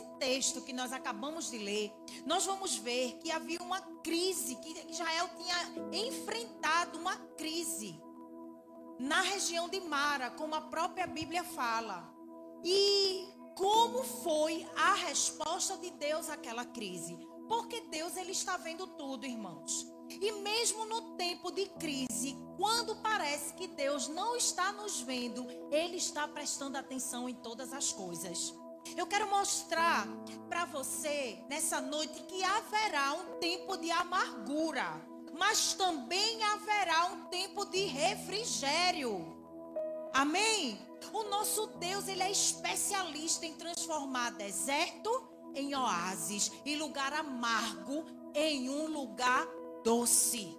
nesse texto que nós acabamos de ler, nós vamos ver que havia uma crise, que Israel tinha enfrentado uma crise na região de Mara, como a própria Bíblia fala. E como foi a resposta de Deus àquela crise? Porque Deus ele está vendo tudo, irmãos. E mesmo no tempo de crise, quando parece que Deus não está nos vendo, Ele está prestando atenção em todas as coisas. Eu quero mostrar para você nessa noite que haverá um tempo de amargura, mas também haverá um tempo de refrigério. Amém? O nosso Deus, ele é especialista em transformar deserto em oásis e lugar amargo em um lugar doce.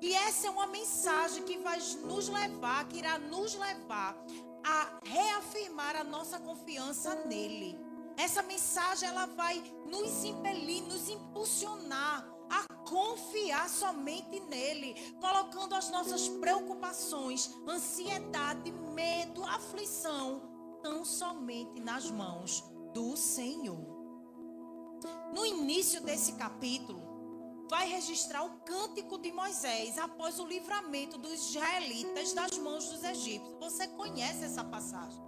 E essa é uma mensagem que vai nos levar, que irá nos levar a reafirmar a nossa confiança nele. Essa mensagem ela vai nos impelir, nos impulsionar a confiar somente nele, colocando as nossas preocupações, ansiedade, medo, aflição, tão somente nas mãos do Senhor. No início desse capítulo, vai registrar o cântico de Moisés após o livramento dos israelitas das mãos dos egípcios. Você conhece essa passagem,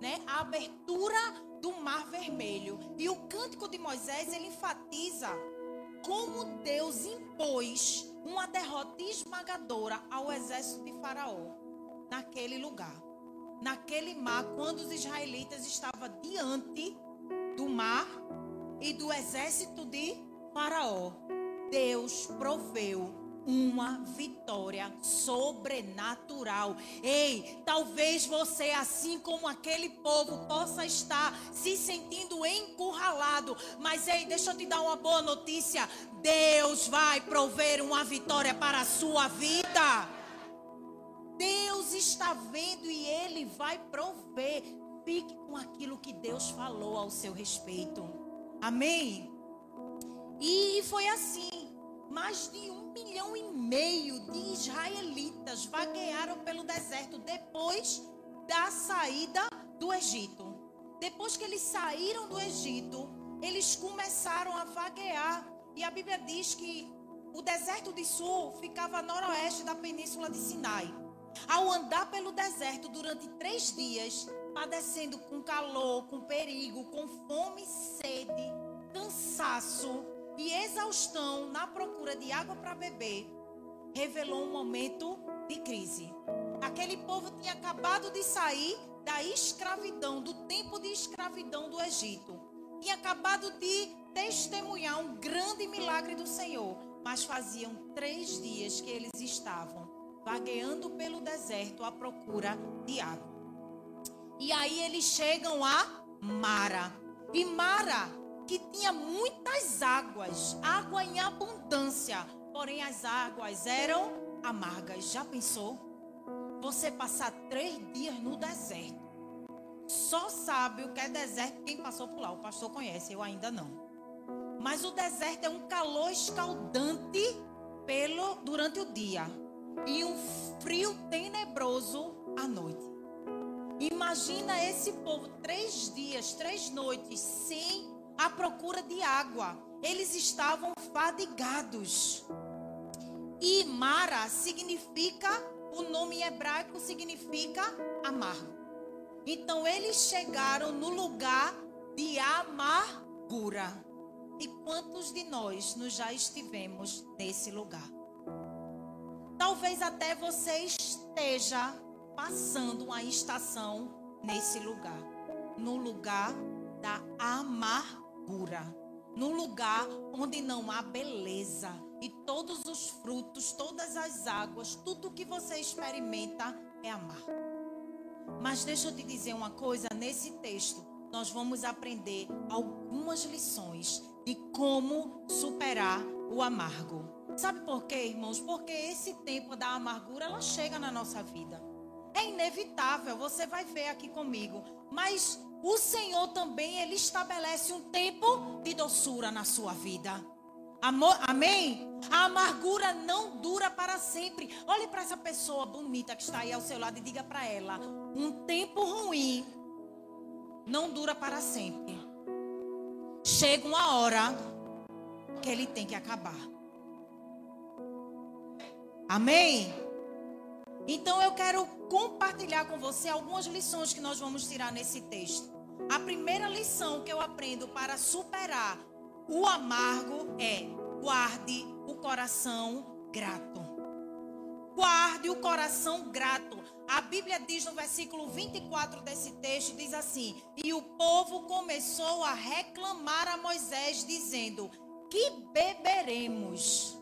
né? A abertura do Mar Vermelho. E o cântico de Moisés, ele enfatiza como Deus impôs uma derrota esmagadora ao exército de Faraó naquele lugar. Naquele mar, quando os israelitas estavam diante do mar e do exército de Faraó. Deus proveu uma vitória sobrenatural. Ei, talvez você, assim como aquele povo, possa estar se sentindo encurralado. Mas, ei, deixa eu te dar uma boa notícia: Deus vai prover uma vitória para a sua vida. Deus está vendo e Ele vai prover. Fique com aquilo que Deus falou ao seu respeito. Amém? E foi assim. Mais de um milhão e meio de israelitas vaguearam pelo deserto depois da saída do Egito. Depois que eles saíram do Egito, eles começaram a vaguear. E a Bíblia diz que o deserto de Sul ficava a noroeste da península de Sinai. Ao andar pelo deserto durante três dias, padecendo com calor, com perigo, com fome e sede, cansaço, e exaustão na procura de água para beber, revelou um momento de crise. Aquele povo tinha acabado de sair da escravidão, do tempo de escravidão do Egito. Tinha acabado de testemunhar um grande milagre do Senhor. Mas faziam três dias que eles estavam vagueando pelo deserto à procura de água. E aí eles chegam a Mara. E Mara que tinha muitas águas, água em abundância, porém as águas eram amargas. Já pensou? Você passar três dias no deserto. Só sabe o que é deserto quem passou por lá. O pastor conhece, eu ainda não. Mas o deserto é um calor escaldante pelo durante o dia e um frio tenebroso à noite. Imagina esse povo três dias, três noites sem à procura de água. Eles estavam fadigados. E Mara significa, o nome hebraico significa amargo. Então eles chegaram no lugar de amargura. E quantos de nós nos já estivemos nesse lugar? Talvez até você esteja passando uma estação nesse lugar, no lugar da amargura amargura, num lugar onde não há beleza e todos os frutos, todas as águas, tudo que você experimenta é amargo. Mas deixa eu te dizer uma coisa, nesse texto nós vamos aprender algumas lições de como superar o amargo. Sabe por quê, irmãos? Porque esse tempo da amargura ela chega na nossa vida. É inevitável, você vai ver aqui comigo. Mas o Senhor também ele estabelece um tempo de doçura na sua vida. Amor, amém? A amargura não dura para sempre. Olhe para essa pessoa bonita que está aí ao seu lado e diga para ela: um tempo ruim não dura para sempre. chega uma hora que ele tem que acabar. Amém? Então eu quero compartilhar com você algumas lições que nós vamos tirar nesse texto. A primeira lição que eu aprendo para superar o amargo é guarde o coração grato. Guarde o coração grato. A Bíblia diz no versículo 24 desse texto, diz assim: "E o povo começou a reclamar a Moisés dizendo: Que beberemos?"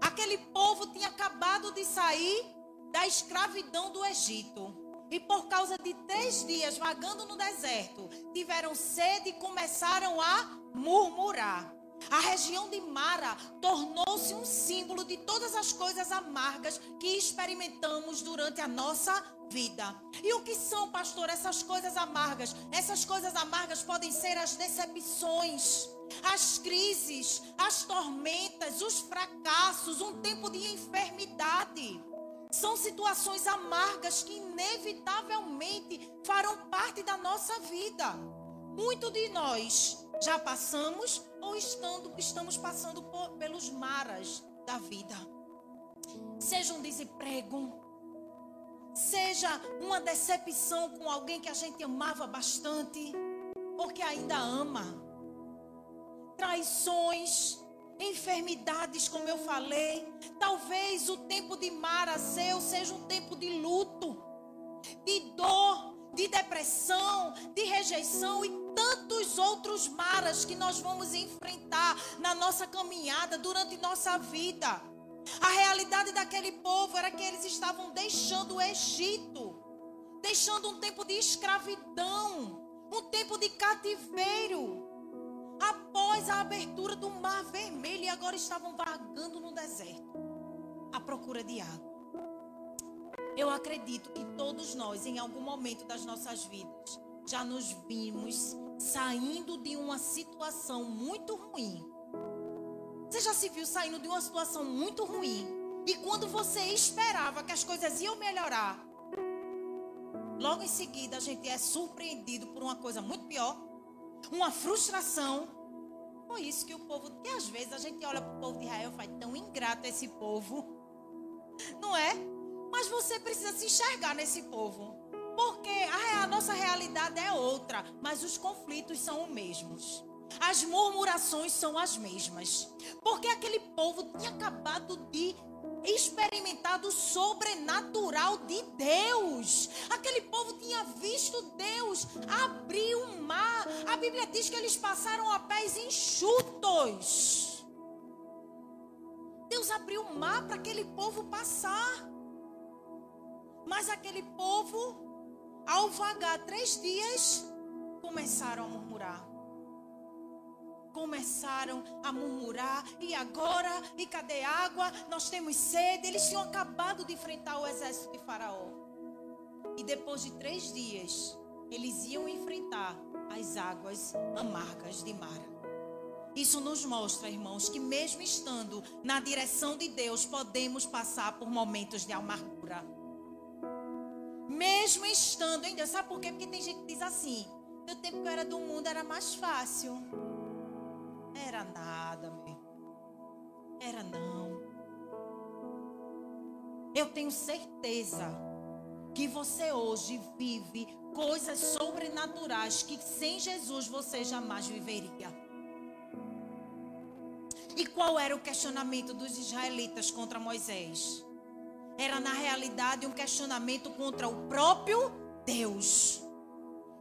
Aquele povo tinha acabado de sair da escravidão do Egito. E por causa de três dias vagando no deserto, tiveram sede e começaram a murmurar. A região de Mara tornou-se um símbolo de todas as coisas amargas que experimentamos durante a nossa vida. E o que são, pastor, essas coisas amargas? Essas coisas amargas podem ser as decepções, as crises, as tormentas, os fracassos, um tempo de enfermidade. São situações amargas que inevitavelmente farão parte da nossa vida. Muito de nós já passamos ou estando, estamos passando por, pelos maras da vida. Seja um desemprego, seja uma decepção com alguém que a gente amava bastante, porque ainda ama. Traições, enfermidades, como eu falei. Talvez o tempo de Mara seu seja um tempo de luto, de dor, de depressão, de rejeição e tantos outros maras que nós vamos enfrentar na nossa caminhada durante nossa vida. A realidade daquele povo era que eles estavam deixando o Egito, deixando um tempo de escravidão, um tempo de cativeiro após a abertura do Mar Vermelho e agora estavam vagando no deserto à procura de água. Eu acredito que todos nós, em algum momento das nossas vidas, já nos vimos saindo de uma situação muito ruim. Você já se viu saindo de uma situação muito ruim? E quando você esperava que as coisas iam melhorar, logo em seguida a gente é surpreendido por uma coisa muito pior, uma frustração. Foi isso que o povo, que às vezes a gente olha para o povo de Israel e faz tão ingrato esse povo, não é? Mas você precisa se enxergar nesse povo. Porque a, a nossa realidade é outra, mas os conflitos são os mesmos. As murmurações são as mesmas. Porque aquele povo tinha acabado de experimentar o sobrenatural de Deus. Aquele povo tinha visto Deus abrir o mar. A Bíblia diz que eles passaram a pés enxutos. Deus abriu o mar para aquele povo passar. Mas aquele povo ao vagar três dias, começaram a murmurar. Começaram a murmurar, e agora? E cadê água? Nós temos sede. Eles tinham acabado de enfrentar o exército de Faraó. E depois de três dias, eles iam enfrentar as águas amargas de Mara. Isso nos mostra, irmãos, que mesmo estando na direção de Deus, podemos passar por momentos de amargura. Mesmo estando em Deus. Sabe por quê? Porque tem gente que diz assim: no tempo que eu era do mundo era mais fácil. Era nada, meu. Era não. Eu tenho certeza que você hoje vive coisas sobrenaturais que sem Jesus você jamais viveria. E qual era o questionamento dos israelitas contra Moisés? era na realidade um questionamento contra o próprio Deus.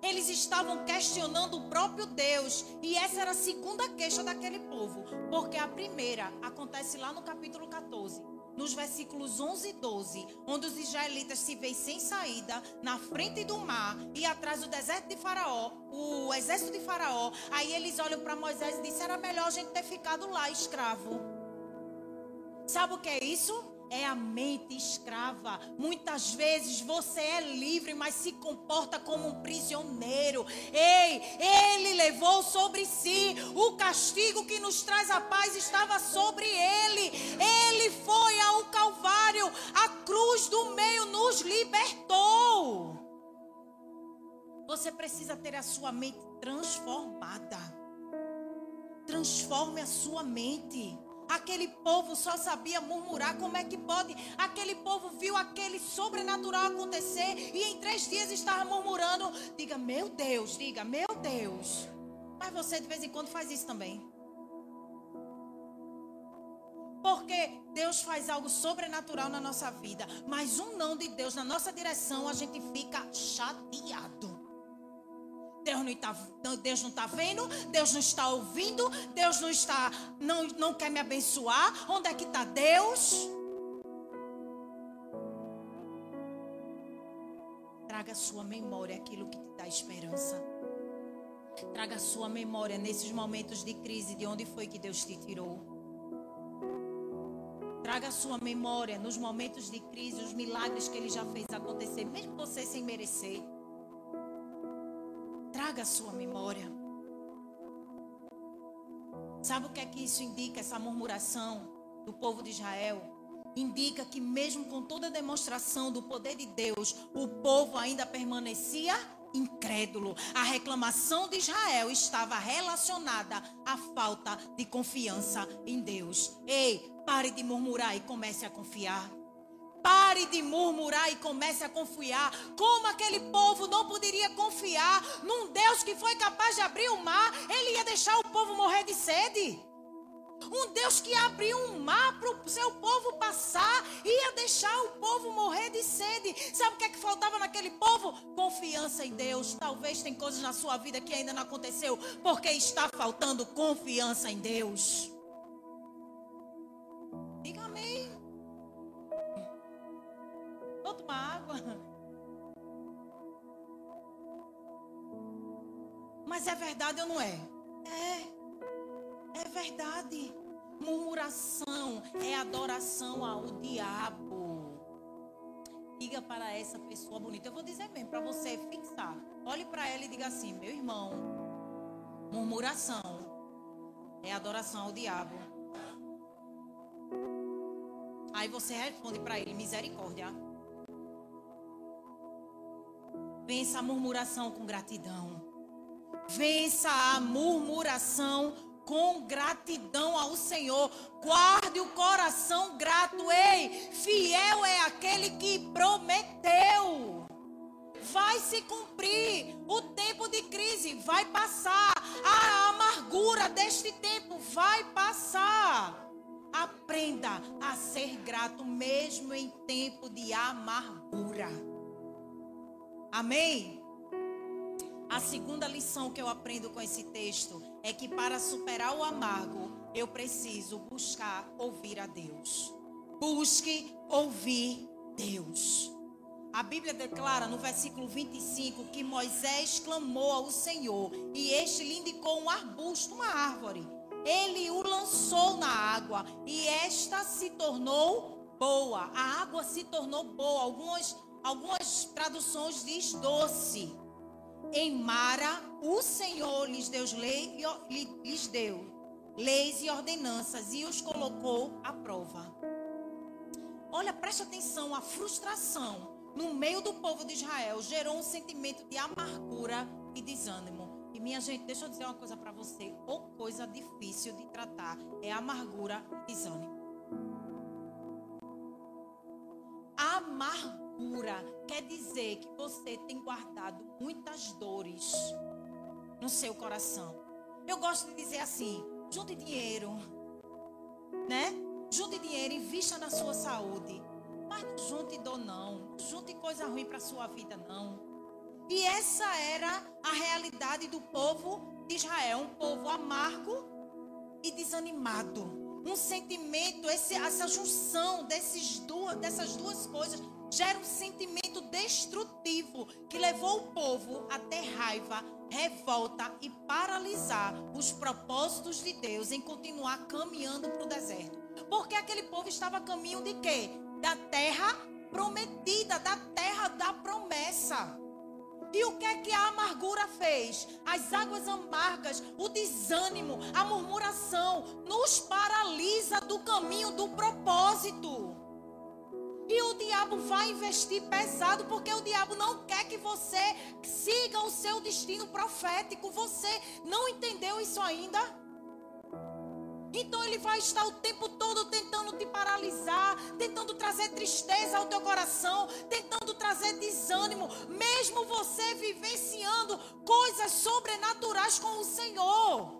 Eles estavam questionando o próprio Deus. E essa era a segunda queixa daquele povo. Porque a primeira acontece lá no capítulo 14, nos versículos 11 e 12, onde os israelitas se veem sem saída, na frente do mar e atrás do deserto de Faraó, o exército de Faraó. Aí eles olham para Moisés e dizem: era melhor a gente ter ficado lá escravo. Sabe o que é isso? É a mente escrava. Muitas vezes você é livre, mas se comporta como um prisioneiro. Ei, ele levou sobre si o castigo que nos traz a paz estava sobre ele. Ele foi ao Calvário, a cruz do meio nos libertou. Você precisa ter a sua mente transformada. transforme a sua mente. Aquele povo só sabia murmurar. Como é que pode? Aquele povo viu aquele sobrenatural acontecer e em três dias estava murmurando. Diga, meu Deus, diga, meu Deus. Mas você de vez em quando faz isso também. Porque Deus faz algo sobrenatural na nossa vida, mas um não de Deus na nossa direção, a gente fica chateado. Deus não está Deus não tá vendo, Deus não está ouvindo, Deus não está não, não quer me abençoar. Onde é que está Deus? Traga à sua memória aquilo que te dá esperança. Traga à sua memória nesses momentos de crise de onde foi que Deus te tirou. Traga à sua memória nos momentos de crise os milagres que ele já fez acontecer, mesmo você sem merecer. Traga a sua memória. Sabe o que é que isso indica, essa murmuração do povo de Israel? Indica que, mesmo com toda a demonstração do poder de Deus, o povo ainda permanecia incrédulo. A reclamação de Israel estava relacionada à falta de confiança em Deus. Ei, pare de murmurar e comece a confiar. Pare de murmurar e comece a confiar. Como aquele povo não poderia confiar num Deus que foi capaz de abrir o mar, ele ia deixar o povo morrer de sede. Um Deus que abriu um mar para o seu povo passar, ia deixar o povo morrer de sede. Sabe o que é que faltava naquele povo? Confiança em Deus. Talvez tem coisas na sua vida que ainda não aconteceu, porque está faltando confiança em Deus. Diga amém. Vou tomar água. Mas é verdade ou não é? É. É verdade. Murmuração é adoração ao diabo. Diga para essa pessoa bonita. Eu vou dizer mesmo para você fixar. Olhe para ela e diga assim: meu irmão, murmuração é adoração ao diabo. Aí você responde para ele: misericórdia. Vença a murmuração com gratidão. Vença a murmuração com gratidão ao Senhor. Guarde o coração grato. Ei, fiel é aquele que prometeu. Vai se cumprir o tempo de crise, vai passar. A amargura deste tempo vai passar. Aprenda a ser grato mesmo em tempo de amargura. Amém? A segunda lição que eu aprendo com esse texto é que para superar o amargo, eu preciso buscar ouvir a Deus. Busque ouvir Deus. A Bíblia declara no versículo 25 que Moisés clamou ao Senhor e este lhe indicou um arbusto, uma árvore. Ele o lançou na água e esta se tornou boa. A água se tornou boa. Algumas Algumas traduções diz doce. Em Mara, o Senhor lhes deu, lei, lhes deu leis e ordenanças e os colocou à prova. Olha, preste atenção, a frustração no meio do povo de Israel gerou um sentimento de amargura e desânimo. E minha gente, deixa eu dizer uma coisa para você, ou coisa difícil de tratar é amargura e desânimo. Amargura cura quer dizer que você tem guardado muitas dores no seu coração. Eu gosto de dizer assim: junte dinheiro, né? Junte dinheiro, invista na sua saúde. Mas não junte dor, não. Não junte coisa ruim para sua vida, não. E essa era a realidade do povo de Israel: um povo amargo e desanimado. Um sentimento, esse, essa junção desses duas, dessas duas coisas gera um sentimento destrutivo que levou o povo a ter raiva, revolta e paralisar os propósitos de Deus em continuar caminhando para o deserto. Porque aquele povo estava a caminho de quê? Da terra prometida, da terra da promessa. E o que é que a amargura fez? As águas amargas, o desânimo, a murmuração nos paralisa do caminho do propósito. E o diabo vai investir pesado porque o diabo não quer que você siga o seu destino profético. Você não entendeu isso ainda? Então ele vai estar o tempo todo tentando te paralisar, tentando trazer tristeza ao teu coração, tentando trazer desânimo, mesmo você vivenciando coisas sobrenaturais com o Senhor.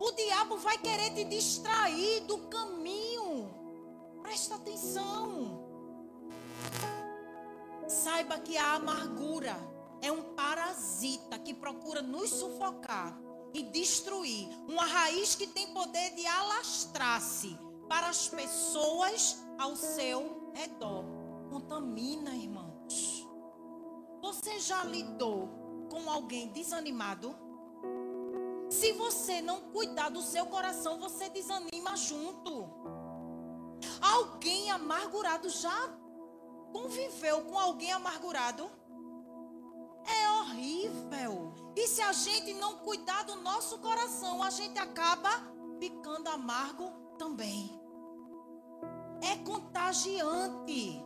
O diabo vai querer te distrair do caminho. Presta atenção. Saiba que a amargura é um parasita que procura nos sufocar e destruir. Uma raiz que tem poder de alastrar-se para as pessoas ao seu redor. Contamina, irmãos. Você já lidou com alguém desanimado? Se você não cuidar do seu coração, você desanima junto. Alguém amargurado já conviveu com alguém amargurado? É horrível. E se a gente não cuidar do nosso coração, a gente acaba ficando amargo também. É contagiante.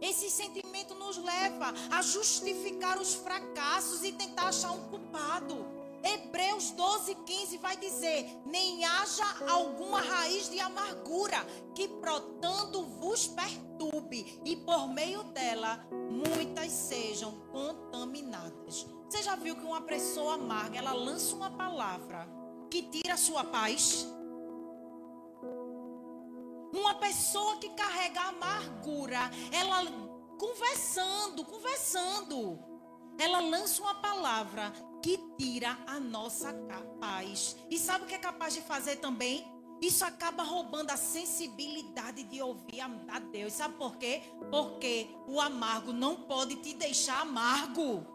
Esse sentimento nos leva a justificar os fracassos e tentar achar um culpado. Hebreus 12, 15 vai dizer: Nem haja alguma raiz de amargura que brotando vos perturbe, e por meio dela muitas sejam contaminadas. Você já viu que uma pessoa amarga, ela lança uma palavra que tira a sua paz? Uma pessoa que carrega amargura, ela conversando, conversando, ela lança uma palavra que tira a nossa paz. E sabe o que é capaz de fazer também? Isso acaba roubando a sensibilidade de ouvir a Deus. Sabe por quê? Porque o amargo não pode te deixar amargo.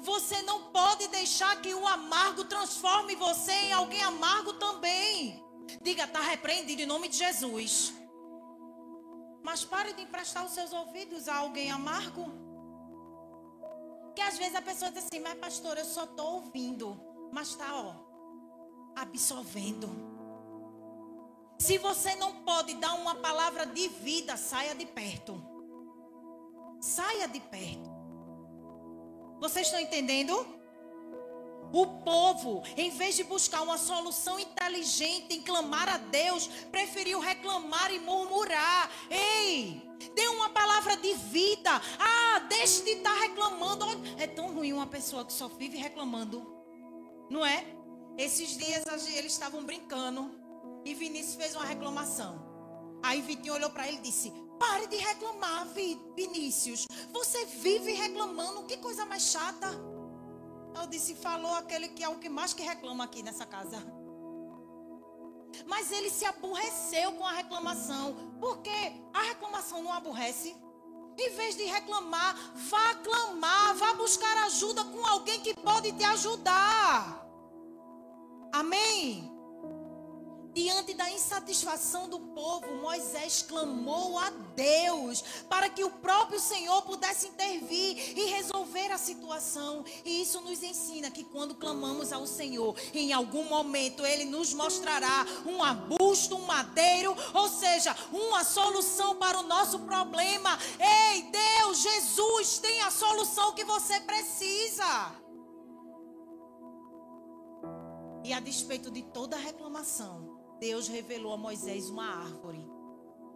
Você não pode deixar que o amargo transforme você em alguém amargo também. Diga, está repreendido em nome de Jesus. Mas pare de emprestar os seus ouvidos a alguém amargo. Porque às vezes a pessoa diz assim, mas pastor, eu só estou ouvindo. Mas está, ó, absorvendo. Se você não pode dar uma palavra de vida, saia de perto. Saia de perto. Vocês estão entendendo? O povo, em vez de buscar uma solução inteligente em clamar a Deus, preferiu reclamar e murmurar. Ei, dê uma palavra de vida. Ah, deixe de estar reclamando. É tão ruim uma pessoa que só vive reclamando. Não é? Esses dias eles estavam brincando e Vinícius fez uma reclamação. Aí Vitinho olhou para ele e disse: Pare de reclamar, Vinícius. Você vive reclamando. Que coisa mais chata. Eu disse, falou aquele que é o que mais que reclama aqui nessa casa. Mas ele se aborreceu com a reclamação. Porque a reclamação não aborrece. Em vez de reclamar, vá clamar, vá buscar ajuda com alguém que pode te ajudar. Amém? Diante da insatisfação do povo, Moisés clamou a Deus para que o próprio Senhor pudesse intervir e resolver a situação. E isso nos ensina que quando clamamos ao Senhor, em algum momento Ele nos mostrará um arbusto, um madeiro, ou seja, uma solução para o nosso problema. Ei, Deus, Jesus tem a solução que você precisa. E a despeito de toda reclamação, Deus revelou a Moisés uma árvore,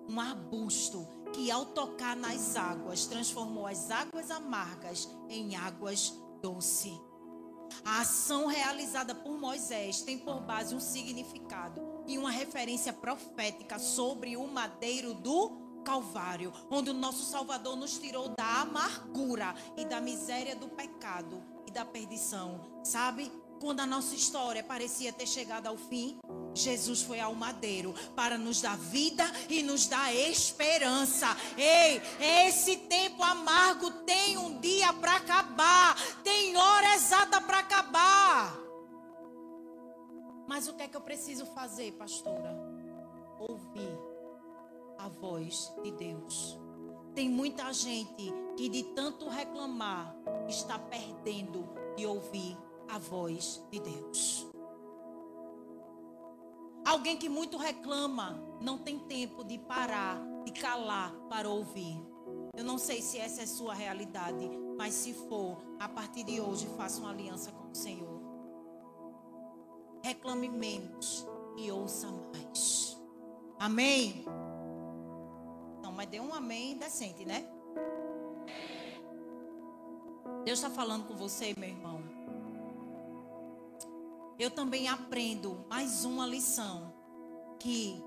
um arbusto, que ao tocar nas águas, transformou as águas amargas em águas doces. A ação realizada por Moisés tem por base um significado e uma referência profética sobre o madeiro do Calvário, onde o nosso Salvador nos tirou da amargura e da miséria do pecado e da perdição. Sabe? Quando a nossa história parecia ter chegado ao fim, Jesus foi ao madeiro para nos dar vida e nos dar esperança. Ei, esse tempo amargo tem um dia para acabar, tem hora exata para acabar. Mas o que é que eu preciso fazer, pastora? Ouvir a voz de Deus. Tem muita gente que de tanto reclamar está perdendo de ouvir a voz de Deus. Alguém que muito reclama não tem tempo de parar, de calar para ouvir. Eu não sei se essa é sua realidade, mas se for, a partir de hoje faça uma aliança com o Senhor. reclame menos e ouça mais. Amém? Não, mas deu um amém decente, né? Deus está falando com você, meu irmão. Eu também aprendo mais uma lição que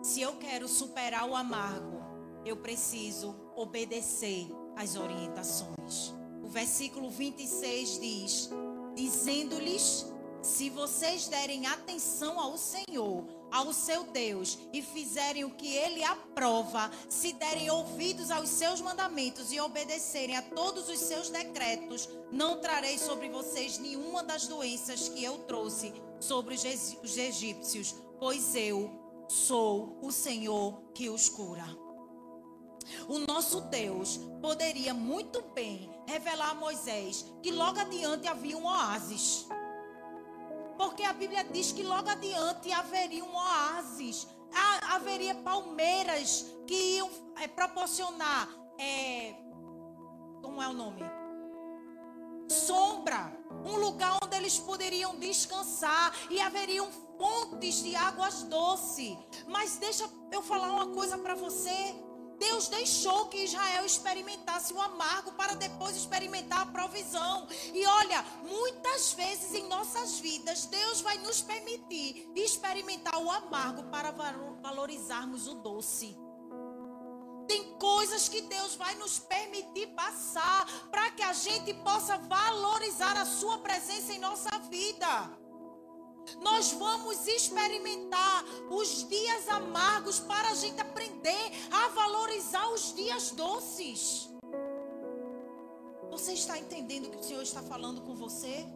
se eu quero superar o amargo, eu preciso obedecer às orientações. O versículo 26 diz: Dizendo-lhes: Se vocês derem atenção ao Senhor, ao seu Deus, e fizerem o que ele aprova, se derem ouvidos aos seus mandamentos e obedecerem a todos os seus decretos, não trarei sobre vocês nenhuma das doenças que eu trouxe sobre os egípcios, pois eu sou o Senhor que os cura. O nosso Deus poderia muito bem revelar a Moisés que logo adiante havia um oásis. Porque a Bíblia diz que logo adiante haveria um oásis, haveria palmeiras que iam é, proporcionar, é, como é o nome? Sombra, um lugar onde eles poderiam descansar e haveriam fontes de águas doces. Mas deixa eu falar uma coisa para você. Deus deixou que Israel experimentasse o amargo para depois experimentar a provisão. E olha, muitas vezes em nossas vidas, Deus vai nos permitir experimentar o amargo para valorizarmos o doce. Tem coisas que Deus vai nos permitir passar para que a gente possa valorizar a Sua presença em nossa vida. Nós vamos experimentar os dias amargos para a gente aprender a valorizar os dias doces. Você está entendendo o que o Senhor está falando com você?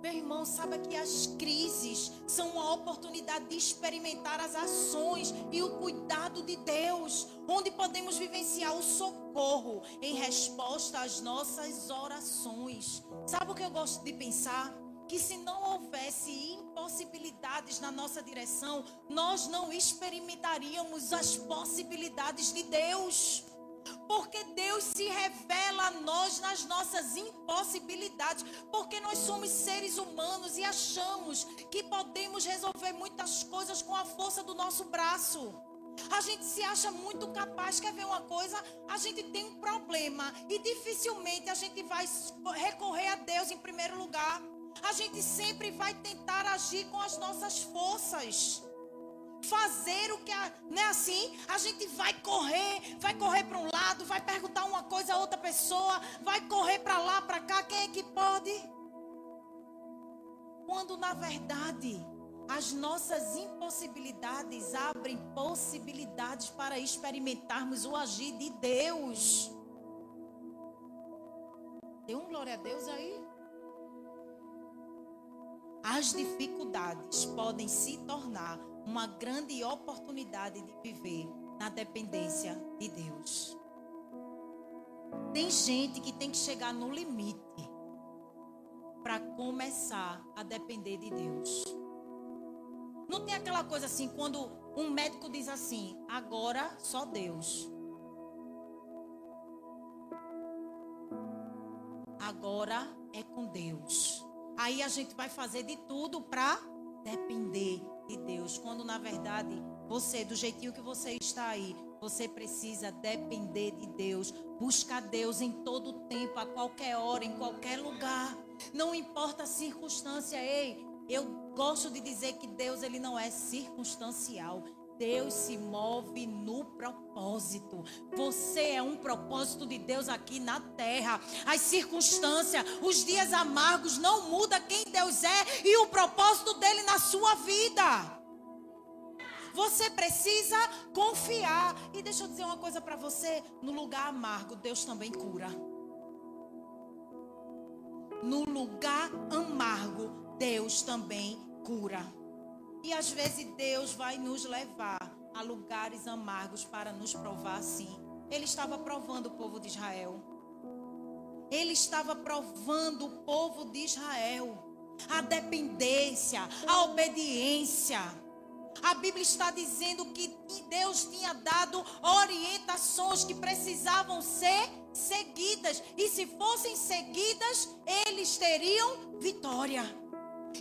Meu irmão, saiba que as crises são uma oportunidade de experimentar as ações e o cuidado de Deus, onde podemos vivenciar o socorro em resposta às nossas orações. Sabe o que eu gosto de pensar? Que se não houvesse impossibilidades na nossa direção, nós não experimentaríamos as possibilidades de Deus. Porque Deus se revela a nós nas nossas impossibilidades. Porque nós somos seres humanos e achamos que podemos resolver muitas coisas com a força do nosso braço. A gente se acha muito capaz. Quer ver uma coisa? A gente tem um problema e dificilmente a gente vai recorrer a Deus em primeiro lugar a gente sempre vai tentar agir com as nossas forças. Fazer o que é assim? A gente vai correr, vai correr para um lado, vai perguntar uma coisa a outra pessoa, vai correr para lá, para cá, quem é que pode? Quando na verdade as nossas impossibilidades abrem possibilidades para experimentarmos o agir de Deus. Tem um glória a Deus aí? As dificuldades podem se tornar uma grande oportunidade de viver na dependência de Deus. Tem gente que tem que chegar no limite para começar a depender de Deus. Não tem aquela coisa assim, quando um médico diz assim: agora só Deus. Agora é com Deus. Aí a gente vai fazer de tudo para depender de Deus. Quando na verdade, você, do jeitinho que você está aí, você precisa depender de Deus. Busca Deus em todo tempo, a qualquer hora, em qualquer lugar. Não importa a circunstância. Ei, eu gosto de dizer que Deus ele não é circunstancial. Deus se move no propósito. Você é um propósito de Deus aqui na terra. As circunstâncias, os dias amargos não muda quem Deus é e o propósito dele na sua vida. Você precisa confiar. E deixa eu dizer uma coisa para você: no lugar amargo, Deus também cura. No lugar amargo, Deus também cura. E às vezes Deus vai nos levar a lugares amargos para nos provar assim. Ele estava provando o povo de Israel. Ele estava provando o povo de Israel. A dependência, a obediência. A Bíblia está dizendo que Deus tinha dado orientações que precisavam ser seguidas. E se fossem seguidas, eles teriam vitória.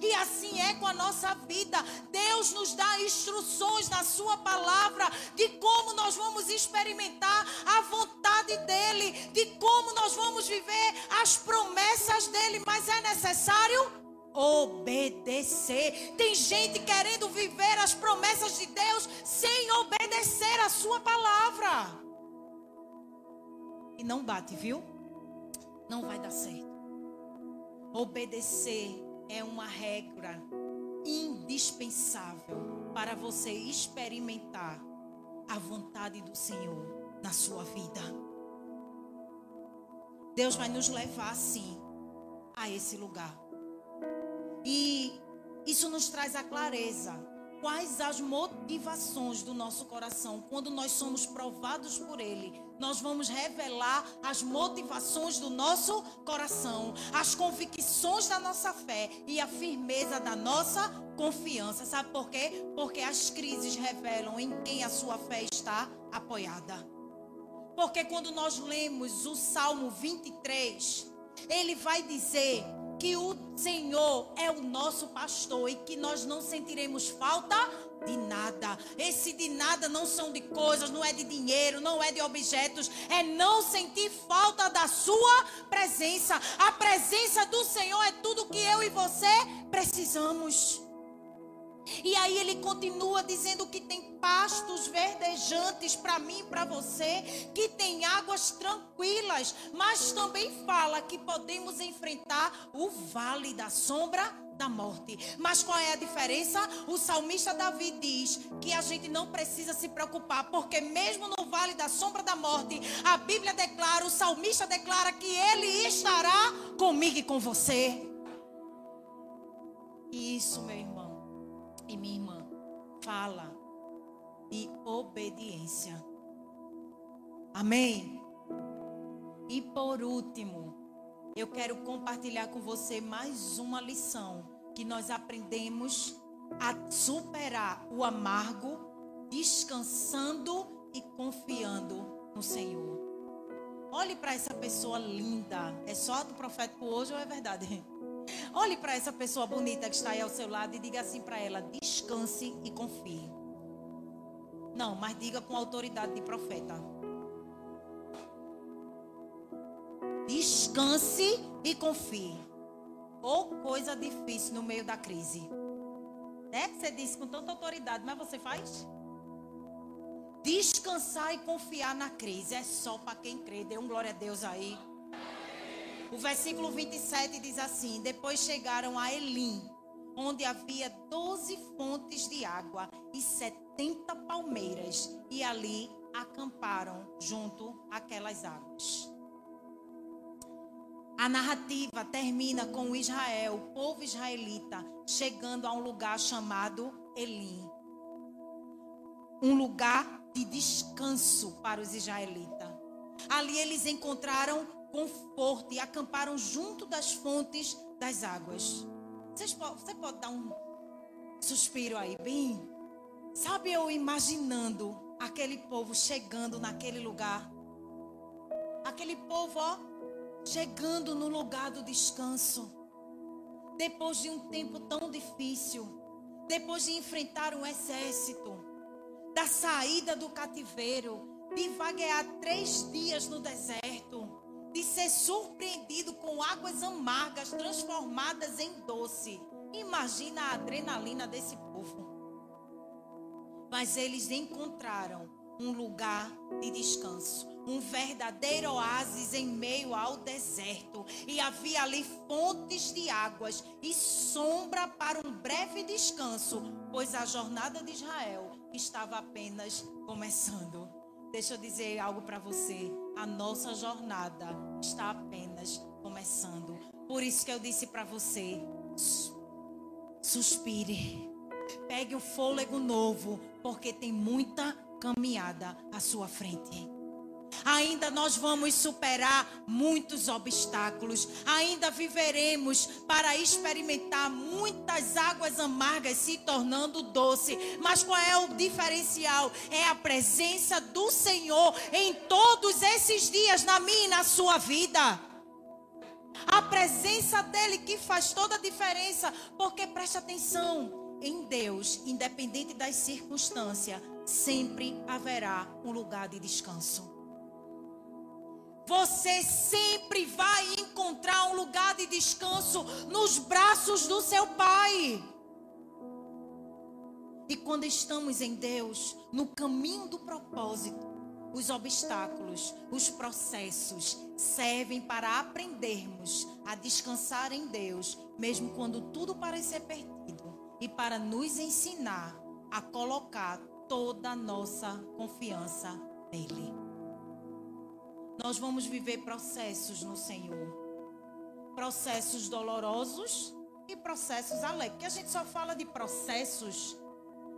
E assim é com a nossa vida. Deus nos dá instruções na Sua palavra de como nós vamos experimentar a vontade dEle, de como nós vamos viver as promessas dEle. Mas é necessário obedecer. Tem gente querendo viver as promessas de Deus sem obedecer a Sua palavra. E não bate, viu? Não vai dar certo. Obedecer é uma regra indispensável para você experimentar a vontade do Senhor na sua vida. Deus vai nos levar sim a esse lugar. E isso nos traz a clareza. Quais as motivações do nosso coração quando nós somos provados por Ele nós vamos revelar as motivações do nosso coração, as convicções da nossa fé e a firmeza da nossa confiança. Sabe por quê? Porque as crises revelam em quem a sua fé está apoiada. Porque quando nós lemos o Salmo 23, ele vai dizer que o Senhor é o nosso pastor e que nós não sentiremos falta de nada. Esse de nada não são de coisas, não é de dinheiro, não é de objetos, é não sentir falta da sua presença. A presença do Senhor é tudo que eu e você precisamos. E aí ele continua dizendo que tem pastos verdejantes para mim e para você, que tem águas tranquilas, mas também fala que podemos enfrentar o vale da sombra da morte. Mas qual é a diferença? O salmista Davi diz que a gente não precisa se preocupar, porque mesmo no vale da sombra da morte, a Bíblia declara, o salmista declara que ele estará comigo e com você. Isso, meu irmão e minha irmã, fala de obediência. Amém? E por último, eu quero compartilhar com você mais uma lição que nós aprendemos a superar o amargo, descansando e confiando no Senhor. Olhe para essa pessoa linda. É só do profético hoje ou é verdade? Olhe para essa pessoa bonita que está aí ao seu lado e diga assim para ela: descanse e confie. Não, mas diga com autoridade de profeta. Descanse e confie. Ou coisa difícil no meio da crise. Né? Você disse com tanta autoridade, mas você faz? Descansar e confiar na crise é só para quem crê. Dê um glória a Deus aí. O versículo 27 diz assim: Depois chegaram a Elim, onde havia doze fontes de água e setenta palmeiras, e ali acamparam junto àquelas águas. A narrativa termina com Israel, o povo israelita, chegando a um lugar chamado Elim. Um lugar de descanso para os israelitas. Ali eles encontraram conforto e acamparam junto das fontes das águas. Vocês, você pode dar um suspiro aí, bem? Sabe eu imaginando aquele povo chegando naquele lugar? Aquele povo, ó, chegando no lugar do descanso. Depois de um tempo tão difícil, depois de enfrentar um exército, da saída do cativeiro, de vaguear três dias no deserto, de ser surpreendido com águas amargas transformadas em doce. Imagina a adrenalina desse povo. Mas eles encontraram um lugar de descanso, um verdadeiro oásis em meio ao deserto, e havia ali fontes de águas e sombra para um breve descanso, pois a jornada de Israel estava apenas começando. Deixa eu dizer algo para você. A nossa jornada está apenas começando. Por isso que eu disse para você: suspire. Pegue o fôlego novo, porque tem muita caminhada à sua frente. Ainda nós vamos superar muitos obstáculos. Ainda viveremos para experimentar muitas águas amargas se tornando doce. Mas qual é o diferencial? É a presença do Senhor em todos esses dias na minha e na sua vida. A presença dele que faz toda a diferença. Porque preste atenção: em Deus, independente das circunstâncias, sempre haverá um lugar de descanso. Você sempre vai encontrar um lugar de descanso nos braços do seu Pai. E quando estamos em Deus, no caminho do propósito, os obstáculos, os processos servem para aprendermos a descansar em Deus, mesmo quando tudo parecer perdido, e para nos ensinar a colocar toda a nossa confiança nele. Nós vamos viver processos no Senhor. Processos dolorosos e processos alegres. Porque a gente só fala de processos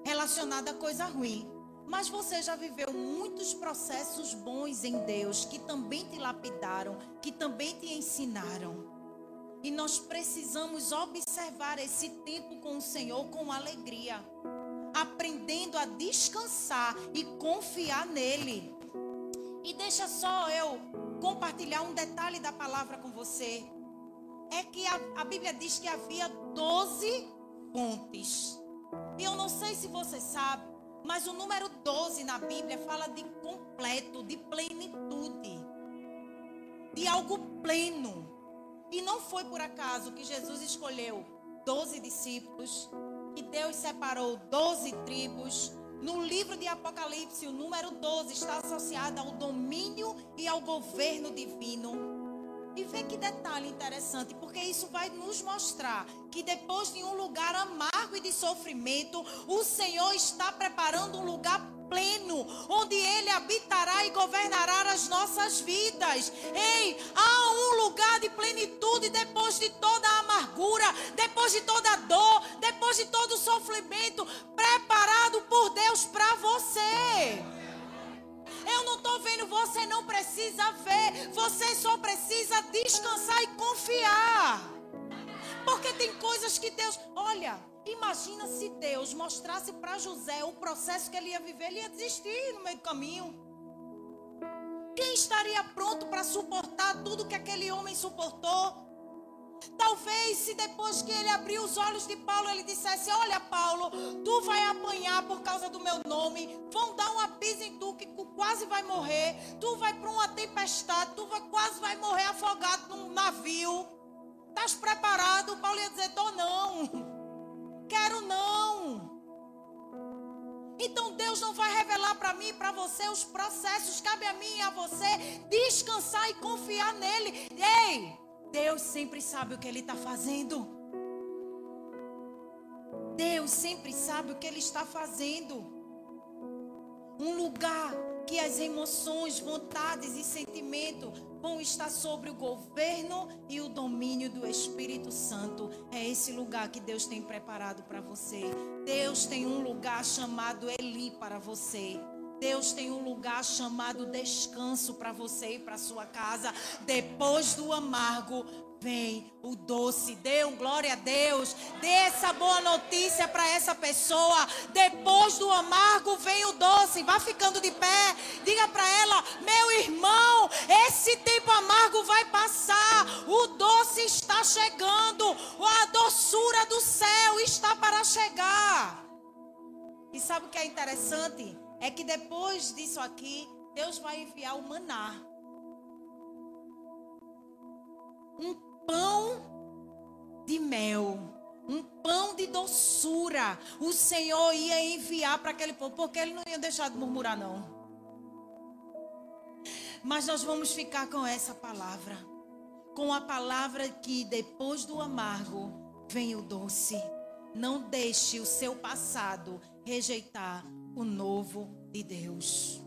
relacionados a coisa ruim. Mas você já viveu muitos processos bons em Deus que também te lapidaram, que também te ensinaram. E nós precisamos observar esse tempo com o Senhor com alegria, aprendendo a descansar e confiar nele. E deixa só eu compartilhar um detalhe da palavra com você. É que a, a Bíblia diz que havia 12 fontes. E eu não sei se você sabe, mas o número 12 na Bíblia fala de completo, de plenitude, de algo pleno. E não foi por acaso que Jesus escolheu 12 discípulos, que Deus separou 12 tribos. No livro de Apocalipse, o número 12 está associado ao domínio e ao governo divino. E vê que detalhe interessante, porque isso vai nos mostrar que depois de um lugar amargo e de sofrimento, o Senhor está preparando um lugar pleno, onde Ele habitará e governará as nossas vidas. Ei, há um lugar de plenitude depois de toda a amargura, depois de toda a dor, depois de todo o sofrimento, preparado por Deus para você. Eu não estou vendo, você não precisa ver. Você só precisa descansar e confiar. Porque tem coisas que Deus. Olha, imagina se Deus mostrasse para José o processo que ele ia viver, ele ia desistir no meio do caminho. Quem estaria pronto para suportar tudo que aquele homem suportou? Talvez se depois que ele abriu os olhos de Paulo, ele dissesse: Olha, Paulo, tu vai apanhar por causa do meu nome. Vão dar uma pisa em tu que quase vai morrer. Tu vai para uma tempestade, tu vai, quase vai morrer afogado num navio. Estás preparado? Paulo ia dizer: Tô não. Quero não. Então Deus não vai revelar para mim e para você os processos. Cabe a mim e a você descansar e confiar nele. Ei! Deus sempre sabe o que Ele está fazendo. Deus sempre sabe o que Ele está fazendo. Um lugar que as emoções, vontades e sentimentos vão estar sobre o governo e o domínio do Espírito Santo. É esse lugar que Deus tem preparado para você. Deus tem um lugar chamado Eli para você. Deus tem um lugar chamado descanso para você e para sua casa. Depois do amargo, vem o doce. Dê um glória a Deus. Dê essa boa notícia para essa pessoa. Depois do amargo, vem o doce. Vá ficando de pé. Diga para ela: meu irmão, esse tempo amargo vai passar. O doce está chegando. A doçura do céu está para chegar. E sabe o que é interessante? é que depois disso aqui, Deus vai enviar o maná. Um mel, um pão de doçura. O Senhor ia enviar para aquele povo, porque ele não ia deixar de murmurar, não. Mas nós vamos ficar com essa palavra. Com a palavra que depois do amargo vem o doce. Não deixe o seu passado rejeitar o novo de Deus.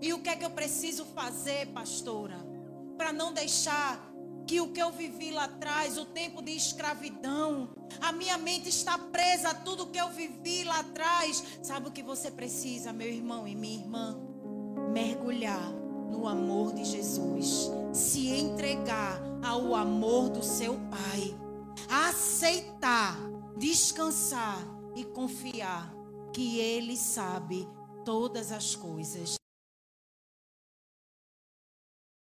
E o que é que eu preciso fazer, pastora, para não deixar que o que eu vivi lá atrás, o tempo de escravidão, a minha mente está presa a tudo que eu vivi lá atrás. Sabe o que você precisa, meu irmão e minha irmã? Mergulhar no amor de Jesus, se entregar ao amor do seu Pai, aceitar, descansar e confiar que Ele sabe todas as coisas